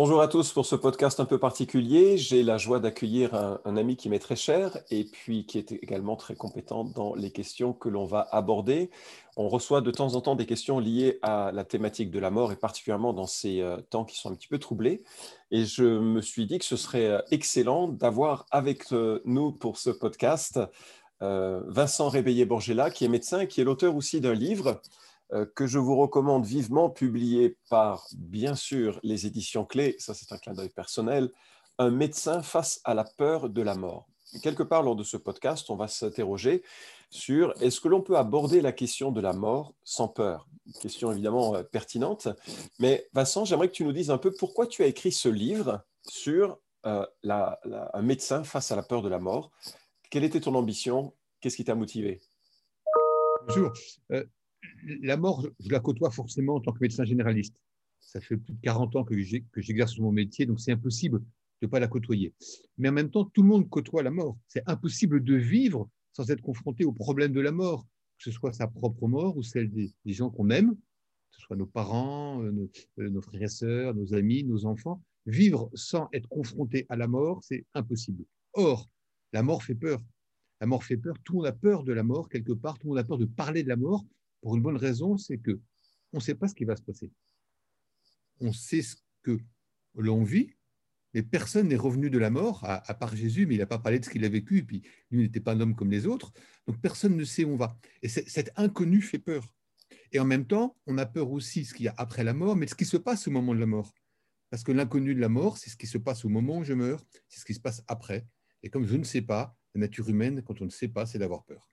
Bonjour à tous pour ce podcast un peu particulier. J'ai la joie d'accueillir un, ami qui m'est très cher et puis qui est également très compétent dans les questions que l'on va aborder. On reçoit de temps en temps des questions liées à la thématique de la mort et particulièrement dans ces euh, temps qui sont un petit peu troublés. Et je me suis dit que ce serait euh, excellent d'avoir avec euh, nous pour ce podcast Vincent Réveillé-Borgella, qui est médecin et qui est l'auteur aussi d'un livre que je vous recommande vivement, publié par, bien sûr, les éditions clés, ça c'est un clin d'œil personnel, Un médecin face à la peur de la mort. Quelque part lors de ce podcast, on va s'interroger sur est-ce que l'on peut aborder la question de la mort sans peur? Question évidemment euh, pertinente. Mais Vincent, j'aimerais que tu nous dises un peu pourquoi tu as écrit ce livre sur euh, un médecin face à la peur de la mort. Quelle était ton ambition? Qu'est-ce qui t'a motivé? Bonjour la mort, je la côtoie forcément en tant que médecin généraliste. Ça fait plus de 40 ans que j'exerce mon métier, donc c'est impossible de ne pas la côtoyer. Mais en même temps, tout le monde côtoie la mort. C'est impossible de vivre sans être confronté au problème de la mort, que ce soit sa propre mort ou celle des, gens qu'on aime, que ce soit nos parents, euh, nos, euh, nos, frères et sœurs, nos amis, nos enfants. Vivre sans être confronté à la mort, c'est impossible. Or, la mort fait peur. La mort fait peur. Tout le monde a peur de la mort quelque part. Tout le monde a peur de parler de la mort pour une bonne raison, c'est que on ne sait pas ce qui va se passer. On sait ce que l'on vit, mais personne n'est revenu de la mort, à, part Jésus, mais il n'a pas parlé de ce qu'il a vécu, et puis lui n'était pas un homme comme les autres, donc personne ne sait où on va. Et cet inconnu fait peur. Et en même temps, on a peur aussi de ce qu'il y a après la mort, mais de ce qui se passe au moment de la mort. Parce que l'inconnu de la mort, c'est ce qui se passe au moment où je meurs, c'est ce qui se passe après. Et comme je ne sais pas, la nature humaine, quand on ne sait pas, c'est d'avoir peur.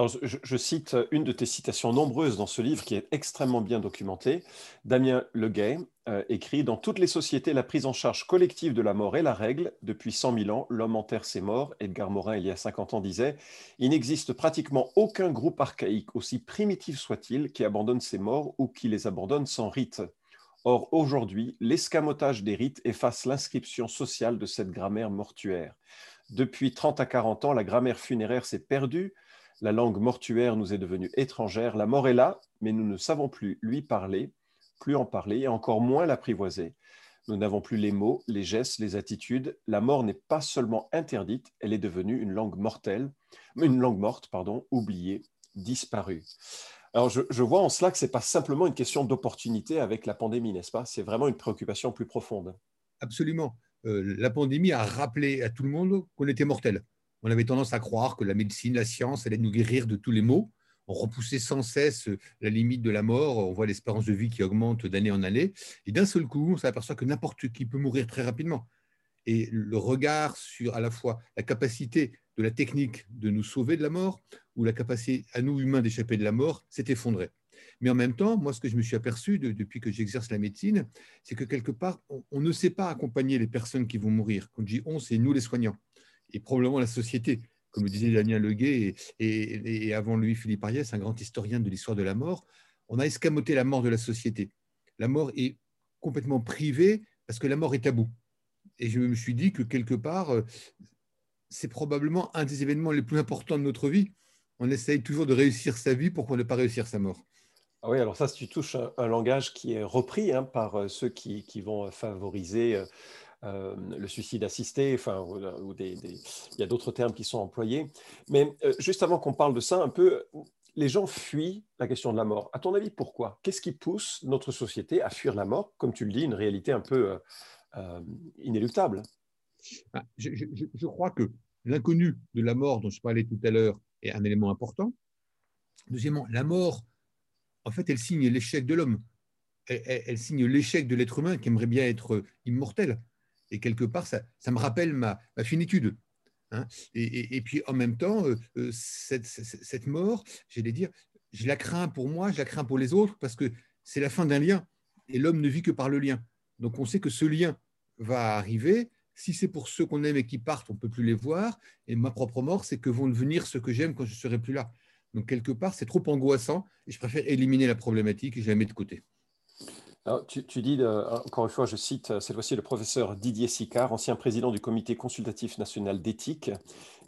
Alors, je, cite une de tes citations nombreuses dans ce livre qui est extrêmement bien documenté. Damien Leguet euh, écrit Dans toutes les sociétés, la prise en charge collective de la mort est la règle. Depuis 100 000 ans, l'homme enterre ses morts. Edgar Morin, il y a 50 ans, disait Il n'existe pratiquement aucun groupe archaïque, aussi primitif soit-il, qui abandonne ses morts ou qui les abandonne sans rite. Or, aujourd'hui, l'escamotage des rites efface l'inscription sociale de cette grammaire mortuaire. Depuis 30 à 40 ans, la grammaire funéraire s'est perdue la langue mortuaire nous est devenue étrangère. La mort est là, mais nous ne savons plus lui parler, plus en parler et encore moins l'apprivoiser. Nous n'avons plus les mots, les gestes, les attitudes. La mort n'est pas seulement interdite, elle est devenue une langue mortelle, une langue morte, pardon, oubliée, disparue. Alors je, vois en cela que ce n'est pas simplement une question d'opportunité avec la pandémie, n'est-ce pas? C'est vraiment une préoccupation plus profonde. Absolument. Euh, la pandémie a rappelé à tout le monde qu'on était mortel on avait tendance à croire que la médecine, la science allait nous guérir de tous les maux. On repoussait sans cesse la limite de la mort. On voit l'espérance de vie qui augmente d'année en année. Et d'un seul coup, on s'aperçoit que n'importe qui peut mourir très rapidement. Et le regard sur à la fois la capacité de la technique de nous sauver de la mort ou la capacité à nous humains d'échapper de la mort s'est effondré. Mais en même temps, moi, ce que je me suis aperçu depuis que j'exerce la médecine, c'est que quelque part, on, ne sait pas accompagner les personnes qui vont mourir. Quand je dis on, c'est nous les soignants et probablement la société. Comme le disait Daniel Leguet et, avant lui Philippe Ariès, un grand historien de l'histoire de la mort, on a escamoté la mort de la société. La mort est complètement privée parce que la mort est tabou. Et je me suis dit que quelque part, euh, c'est probablement un des événements les plus importants de notre vie. On essaye toujours de réussir sa vie, pourquoi ne pas réussir sa mort? Ah oui, alors ça, tu touches un, langage qui est repris hein, par euh, ceux qui, qui, vont favoriser euh, euh, le suicide assisté, enfin, ou, des, il y a d'autres termes qui sont employés. Mais euh, juste avant qu'on parle de ça, un peu, les gens fuient la question de la mort. À ton avis, pourquoi? Qu'est-ce qui pousse notre société à fuir la mort? Comme tu le dis, une réalité un peu euh, inéluctable. Ah, je, je, crois que l'inconnu de la mort dont je parlais tout à l'heure est un élément important. Deuxièmement, la mort, en fait, elle signe l'échec de l'homme. elle, signe l'échec de l'être humain qui aimerait bien être immortel. Et quelque part, ça, me rappelle ma, finitude. Hein. Et, puis en même temps, euh, euh, cette, mort, j'allais dire, je la crains pour moi, je la crains pour les autres, parce que c'est la fin d'un lien. Et l'homme ne vit que par le lien. Donc on sait que ce lien va arriver. Si c'est pour ceux qu'on aime et qui partent, on ne peut plus les voir. Et ma propre mort, c'est que vont devenir ceux que j'aime quand je ne serai plus là. Donc quelque part, c'est trop angoissant et je préfère éliminer la problématique et je la mets de côté. Tu, dis, euh, encore une fois, je cite cette fois-ci le professeur Didier Sicard, ancien président du Comité consultatif national d'éthique,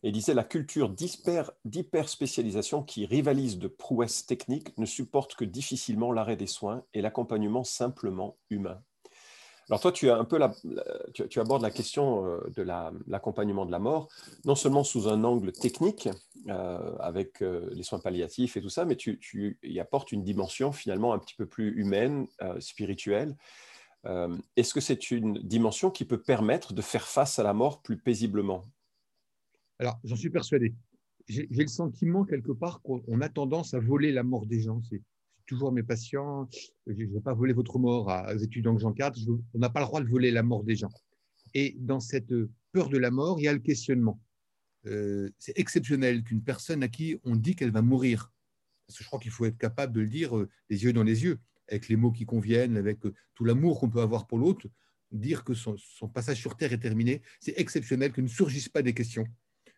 et disait la culture d'hyper-spécialisation qui rivalise de prouesses techniques ne supporte que difficilement l'arrêt des soins et l'accompagnement simplement humain. Alors toi, tu, abordes la question euh, de l'accompagnement de la mort, non seulement sous un angle technique, euh, avec euh, les soins palliatifs et tout ça, mais tu, y apportes une dimension finalement un petit peu plus humaine, spirituelle. Est-ce que c'est une dimension qui peut permettre de faire face à la mort plus paisiblement? Alors, j'en suis persuadé. J'ai le sentiment quelque part qu'on a tendance à voler la mort des gens toujours mes patients, je ne vais pas voler votre mort aux étudiants que j'encadre, on n'a pas le droit de voler la mort des gens. Et dans cette peur de la mort, il y a le questionnement. Euh, c'est exceptionnel qu'une personne à qui on dit qu'elle va mourir, parce que je crois qu'il faut être capable de le dire euh, les yeux dans les yeux, avec les mots qui conviennent, avec euh, tout l'amour qu'on peut avoir pour l'autre, dire que son, passage sur Terre est terminé, c'est exceptionnel que ne surgissent pas des questions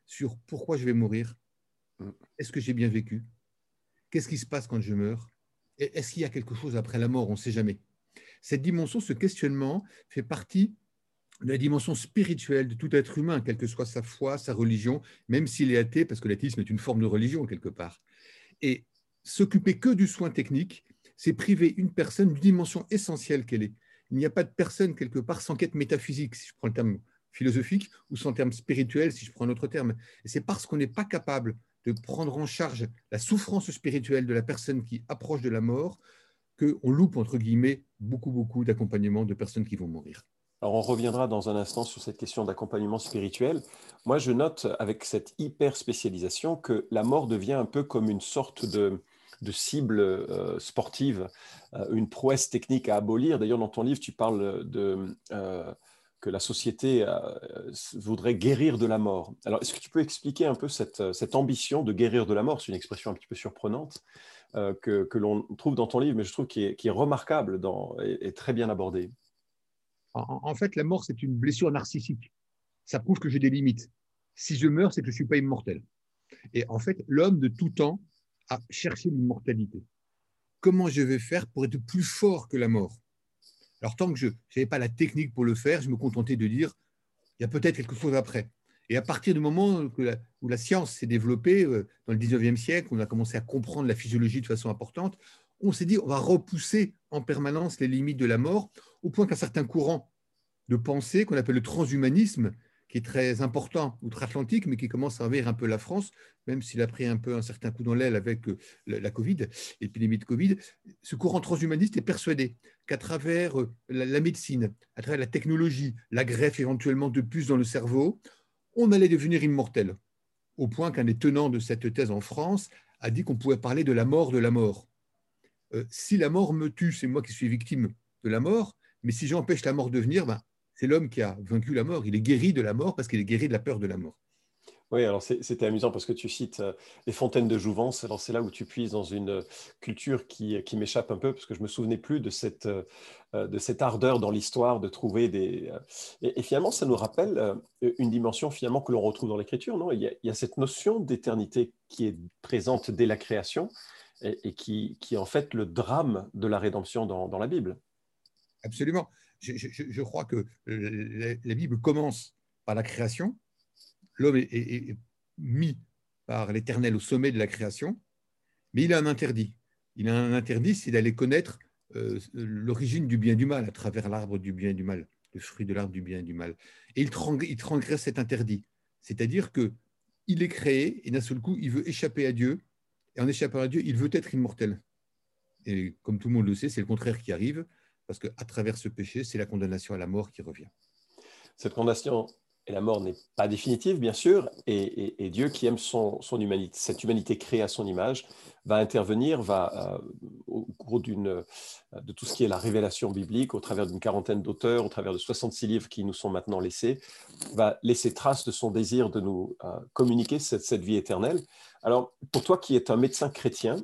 sur pourquoi je vais mourir, est-ce que j'ai bien vécu, qu'est-ce qui se passe quand je meurs, est-ce qu'il y a quelque chose après la mort? On ne sait jamais. Cette dimension, ce questionnement fait partie de la dimension spirituelle de tout être humain, quelle que soit sa foi, sa religion, même s'il est athée, parce que l'athéisme est une forme de religion quelque part. Et s'occuper que du soin technique, c'est priver une personne d'une dimension essentielle qu'elle est. Il n'y a pas de personne quelque part sans quête métaphysique, si je prends le terme philosophique, ou sans terme spirituel, si je prends un autre terme. Et c'est parce qu'on n'est pas capable de prendre en charge la souffrance spirituelle de la personne qui approche de la mort, qu'on loupe, entre guillemets, beaucoup, beaucoup d'accompagnement de personnes qui vont mourir. Alors on reviendra dans un instant sur cette question d'accompagnement spirituel. Moi, je note avec cette hyper spécialisation que la mort devient un peu comme une sorte de, cible euh, sportive, euh, une prouesse technique à abolir. D'ailleurs, dans ton livre, tu parles de... Euh, que la société euh, voudrait guérir de la mort. Alors, est-ce que tu peux expliquer un peu cette, euh, ambition de guérir de la mort? C'est une expression un petit peu surprenante euh, que, l'on trouve dans ton livre, mais je trouve qui est, remarquable et, très bien abordée. En, fait, la mort, c'est une blessure narcissique. Ça prouve que j'ai des limites. Si je meurs, c'est que je ne suis pas immortel. Et en fait, l'homme de tout temps a cherché l'immortalité. Comment je vais faire pour être plus fort que la mort? Alors, tant que je n'avais pas la technique pour le faire, je me contentais de dire, il y a peut-être quelque chose après. Et à partir du moment où la science s'est développée, euh, dans le 19e siècle, on a commencé à comprendre la physiologie de façon importante, on s'est dit, on va repousser en permanence les limites de la mort, au point qu'un certain courant de pensée, qu'on appelle le transhumanisme, qui est très important outre-Atlantique, mais qui commence à envahir un peu la France, même s'il a pris un peu un certain coup dans l'aile avec euh, la Covid, l'épidémie de Covid. Ce courant transhumaniste est persuadé qu'à travers euh, la médecine, à travers la technologie, la greffe éventuellement de puces dans le cerveau, on allait devenir immortel. Au point qu'un des tenants de cette thèse en France a dit qu'on pouvait parler de la mort de la mort. Euh, si la mort me tue, c'est moi qui suis victime de la mort, mais si j'empêche la mort de venir, ben, c'est l'homme qui a vaincu la mort. Il est guéri de la mort parce qu'il est guéri de la peur de la mort. Oui, alors c'était amusant parce que tu cites euh, les fontaines de Jouvence. Alors c'est là où tu puises dans une euh, culture qui, qui m'échappe un peu parce que je me souvenais plus de cette, euh, de cette ardeur dans l'histoire de trouver des. Et, finalement, ça nous rappelle une dimension finalement que l'on retrouve dans l'écriture. Non, il y, a, il y, a, cette notion d'éternité qui est présente dès la création et, qui, qui, est en fait le drame de la rédemption dans, dans la Bible. Absolument je, crois que la, Bible commence par la création. L'homme est, mis par l'Éternel au sommet de la création, mais il a un interdit. Il a un interdit, c'est d'aller connaître euh, l'origine du bien et du mal à travers l'arbre du bien et du mal, le fruit de l'arbre du bien et du mal. Et il, transgresse cet interdit. C'est-à-dire que il est créé et d'un seul coup, il veut échapper à Dieu. Et en échappant à Dieu, il veut être immortel. Et comme tout le monde le sait, c'est le contraire qui arrive parce qu'à travers ce péché, c'est la condamnation à la mort qui revient. Cette condamnation et la mort n'est pas définitive, bien sûr, et, Dieu qui aime son, humanité, cette humanité créée à son image, va intervenir, va, euh, au cours de tout ce qui est la révélation biblique, au travers d'une quarantaine d'auteurs, au travers de 66 livres qui nous sont maintenant laissés, va laisser trace de son désir de nous euh, communiquer cette, cette vie éternelle. Alors, pour toi qui es un médecin chrétien,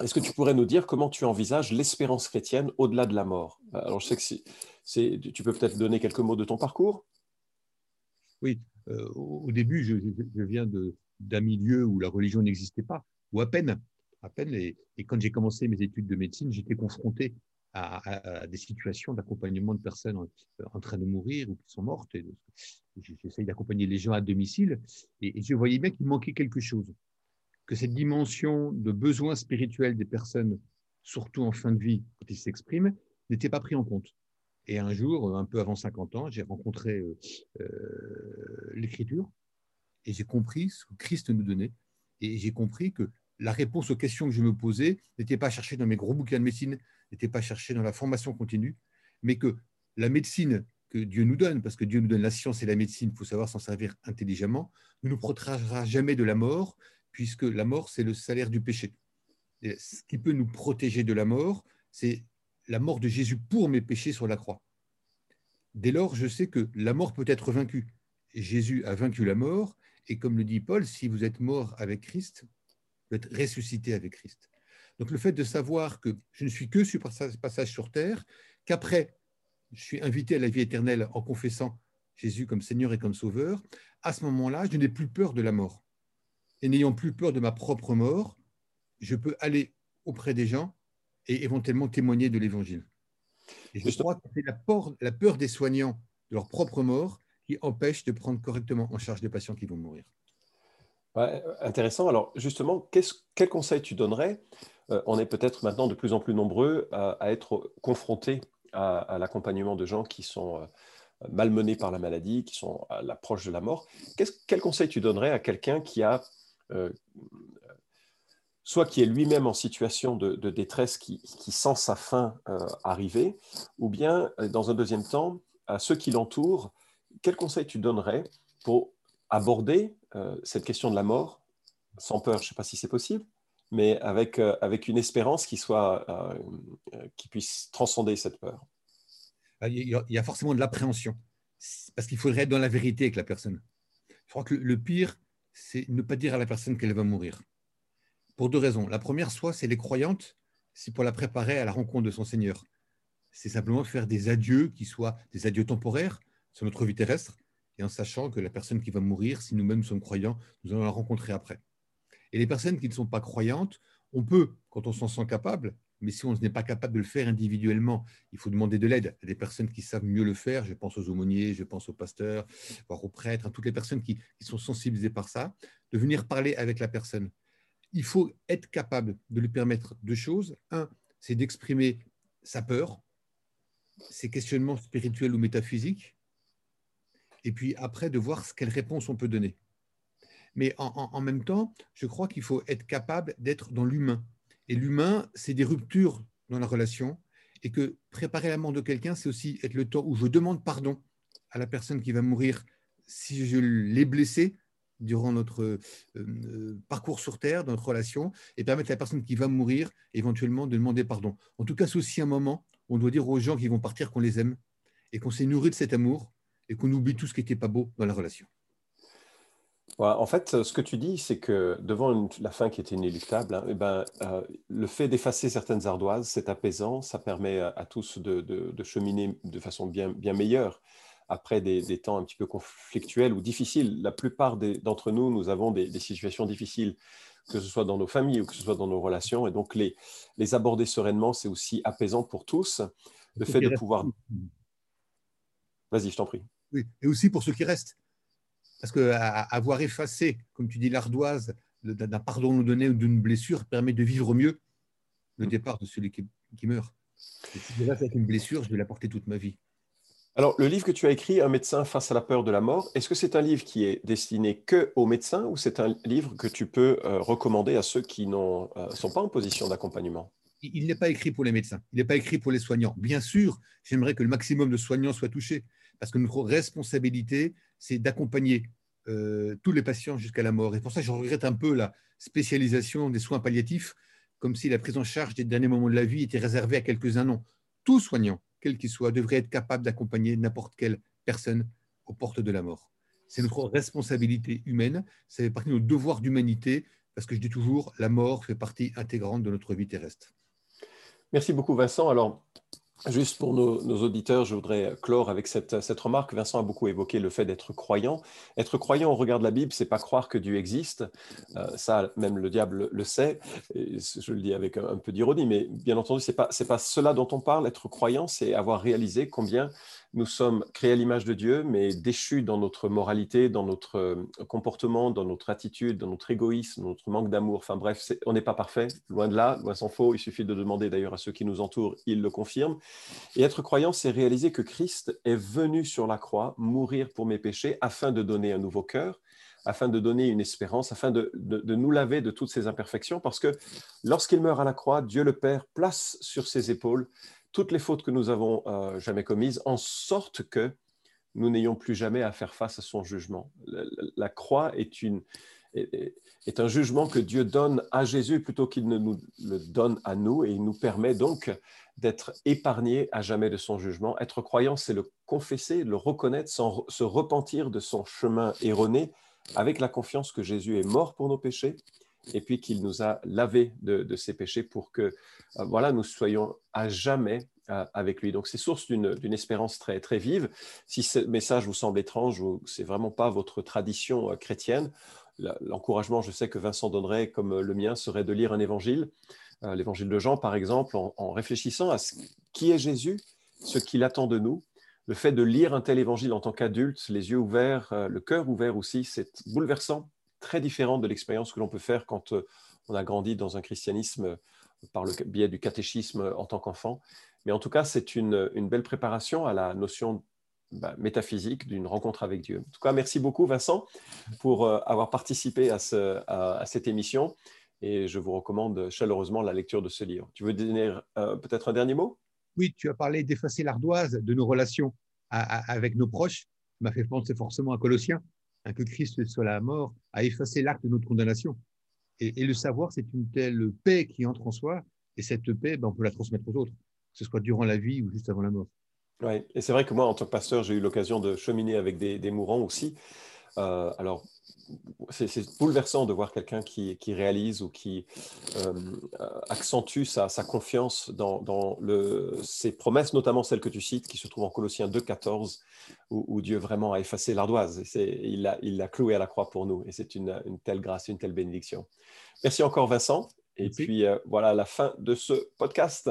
est-ce que tu pourrais nous dire comment tu envisages l'espérance chrétienne au-delà de la mort? Alors, je sais que tu peux peut-être donner quelques mots de ton parcours. Oui, euh, au début, je, viens d'un milieu où la religion n'existait pas, ou à peine. À peine et, quand j'ai commencé mes études de médecine, j'étais confronté à, des situations d'accompagnement de personnes en, train de mourir ou qui sont mortes. J'essaye d'accompagner les gens à domicile et, je voyais bien qu'il manquait quelque chose, cette dimension de besoin spirituel des personnes, surtout en fin de vie, quand ils s'expriment, n'était pas pris en compte. Et un jour, un peu avant 50 ans, j'ai rencontré euh, euh, l'Écriture et j'ai compris ce que Christ nous donnait. Et j'ai compris que la réponse aux questions que je me posais n'était pas cherchée dans mes gros bouquins de médecine, n'était pas cherchée dans la formation continue, mais que la médecine que Dieu nous donne, parce que Dieu nous donne la science et la médecine, il faut savoir s'en servir intelligemment, ne nous protégera jamais de la mort, puisque la mort, c'est le salaire du péché. ce qui peut nous protéger de la mort, c'est la mort de Jésus pour mes péchés sur la croix. Dès lors, je sais que la mort peut être vaincue. Jésus a vaincu la mort, et comme le dit Paul, si vous êtes mort avec Christ, être ressuscité avec Christ. Donc le fait de savoir que je ne suis que sur passage sur terre, qu'après, je suis invité à la vie éternelle en confessant Jésus comme Seigneur et comme Sauveur, à ce moment-là, je n'ai plus peur de la mort. Et n'ayant plus peur de ma propre mort, je peux aller auprès des gens et éventuellement témoigner de l'Évangile. Et je crois que c'est la peur, la peur des soignants de leur propre mort qui empêche de prendre correctement en charge des patients qui vont mourir intéressant. Alors justement, quel conseil tu donnerais euh, On est peut-être maintenant de plus en plus nombreux à, être confrontés à, l'accompagnement de gens qui sont euh, malmenés par la maladie, qui sont à l'approche de la mort. quel conseil tu donnerais à quelqu'un qui a, euh, soit qui est lui-même en situation de, détresse, qui, sent sa fin arriver, ou bien, dans un deuxième temps, à ceux qui l'entourent, quel conseil tu donnerais pour aborder euh, cette question de la mort sans peur. Je ne sais pas si c'est possible, mais avec, euh, avec une espérance qui, soit, euh, qui puisse transcender cette peur? Ah, il y a forcément de l'appréhension, parce qu'il faudrait être dans la vérité avec la personne. Je crois que le pire, c'est ne pas dire à la personne qu'elle va mourir. Pour deux raisons. La première, soit c'est les croyantes, c'est pour la préparer à la rencontre de son Seigneur. C'est simplement faire des adieux qui soient des adieux temporaires sur notre vie terrestre, et en sachant que la personne qui va mourir, si nous-mêmes sommes croyants, nous allons la rencontrer après. Et les personnes qui ne sont pas croyantes, on peut, quand on s'en sent capable, mais si on n'est pas capable de le faire individuellement, il faut demander de l'aide à des personnes qui savent mieux le faire. Je pense aux aumôniers, je pense aux pasteurs, voire aux prêtres, à toutes les personnes qui, sont sensibilisées par ça, de venir parler avec la personne. Il faut être capable de lui permettre deux choses. Un, c'est d'exprimer sa peur, ses questionnements spirituels ou métaphysiques, et puis après de voir quelle réponse on peut donner. Mais en, même temps, je crois qu'il faut être capable d'être dans l'humain. Et l'humain, c'est des ruptures dans la relation, et que préparer la mort de quelqu'un, c'est aussi être le temps où je demande pardon à la personne qui va mourir si je l'ai blessé durant notre euh, euh, parcours sur Terre, dans notre relation, et permettre à la personne qui va mourir éventuellement de demander pardon. En tout cas, c'est aussi un moment où on doit dire aux gens qui vont partir qu'on les aime et qu'on s'est nourri de cet amour et qu'on oublie tout ce qui n'était pas beau dans la relation. En fait, ce que tu dis, c'est que devant la fin qui était inéluctable, hein, eh ben, euh, le fait d'effacer certaines ardoises, c'est apaisant, ça permet à, tous de, cheminer de façon bien, bien meilleure après des, temps un petit peu conflictuels ou difficiles. La plupart d'entre nous, nous avons des, situations difficiles, que ce soit dans nos familles ou que ce soit dans nos relations, et donc les, les aborder sereinement, c'est aussi apaisant pour tous. Le fait de pouvoir... Vas-y, je t'en prie. Oui, et aussi pour ceux qui restent. Parce qu'avoir effacé, comme tu dis, l'ardoise d'un pardon nous donné ou d'une blessure permet de vivre mieux le mm. départ de celui qui, meurt. Et si je reste avec une blessure, je vais la porter toute ma vie. Alors, le livre que tu as écrit, Un médecin face à la peur de la mort, est-ce que c'est un livre qui est destiné que aux médecins ou c'est un livre que tu peux euh, recommander à ceux qui ne euh, sont pas en position d'accompagnement? Il n'est pas écrit pour les médecins, il n'est pas écrit pour les soignants. Bien sûr, j'aimerais que le maximum de soignants soient touchés, parce que notre responsabilité, c'est d'accompagner euh, tous les patients jusqu'à la mort. Et pour ça, je regrette un peu la spécialisation des soins palliatifs, comme si la prise en charge des derniers moments de la vie était réservée à quelques-uns. Non, tout soignant, quel qu'il soit, devrait être capable d'accompagner n'importe quelle personne aux portes de la mort. C'est notre responsabilité humaine, ça fait partie de nos devoirs d'humanité, parce que je dis toujours, la mort fait partie intégrante de notre vie terrestre. Merci beaucoup Vincent. Alors, Juste pour nos, auditeurs, je voudrais clore avec cette, remarque. Vincent a beaucoup évoqué le fait d'être croyant. Être croyant au regard de la Bible, c'est pas croire que Dieu existe. Euh, ça, même le diable le sait. je le dis avec un, peu d'ironie, mais bien entendu, c'est pas c'est pas cela dont on parle. Être croyant, c'est avoir réalisé combien nous sommes créés à l'image de Dieu, mais déchus dans notre moralité, dans notre euh, comportement, dans notre attitude, dans notre égoïsme, notre manque d'amour. Enfin bref, on n'est pas parfait, loin de là, loin s'en faut. Il suffit de demander d'ailleurs à ceux qui nous entourent, ils le confirment. Et être croyant, c'est réaliser que Christ est venu sur la croix mourir pour mes péchés afin de donner un nouveau cœur, afin de donner une espérance, afin de, de nous laver de toutes ces imperfections, parce que lorsqu'il meurt à la croix, Dieu le Père place sur ses épaules toutes les fautes que nous avons euh, jamais commises, en sorte que nous n'ayons plus jamais à faire face à son jugement. La, croix est, est, un jugement que Dieu donne à Jésus plutôt qu'il ne nous le donne à nous, et il nous permet donc d'être épargnés à jamais de son jugement. Être croyant, c'est le confesser, le reconnaître, sans se repentir de son chemin erroné, avec la confiance que Jésus est mort pour nos péchés et puis qu'il nous a lavé de, ses péchés pour que euh, voilà, nous soyons à jamais euh, avec lui. Donc c'est source d'une espérance très, très vive. Si ce message vous semble étrange ou c'est vraiment pas votre tradition euh, chrétienne, l'encouragement, je sais que Vincent donnerait, comme le mien, serait de lire un évangile, l'évangile de Jean par exemple, en, réfléchissant à qui est Jésus, ce qu'il attend de nous. Le fait de lire un tel évangile en tant qu'adulte, les yeux ouverts, le cœur ouvert aussi, c'est bouleversant très différente de l'expérience que l'on peut faire quand euh, on a grandi dans un christianisme euh, par le biais du catéchisme euh, en tant qu'enfant. Mais en tout cas, c'est une, belle préparation à la notion bah, métaphysique d'une rencontre avec Dieu. En tout cas, merci beaucoup Vincent pour avoir participé à, cette émission et je vous recommande chaleureusement la lecture de ce livre. Tu veux donner peut-être un dernier mot? Oui, tu as parlé d'effacer l'ardoise de nos relations avec nos proches. Ça m'a fait penser forcément à Colossiens que Christ soit la mort, a effacé l'acte de notre condamnation. Et, le savoir, c'est une telle paix qui entre en soi, et cette paix, ben, on peut la transmettre aux autres, que ce soit durant la vie ou juste avant la mort. Oui, et c'est vrai que moi, en tant que pasteur, j'ai eu l'occasion de cheminer avec des, mourants aussi. Euh, alors, c'est bouleversant de voir quelqu'un qui, réalise ou qui euh, accentue sa, confiance dans, le, ses promesses, notamment celles que tu cites, qui se trouvent en Colossiens 2,14, où, où Dieu vraiment a effacé l'ardoise. Il l'a il cloué à la croix pour nous. Et c'est une, telle grâce, une telle bénédiction. Merci encore, Vincent. Et puis, euh, voilà la fin de ce podcast.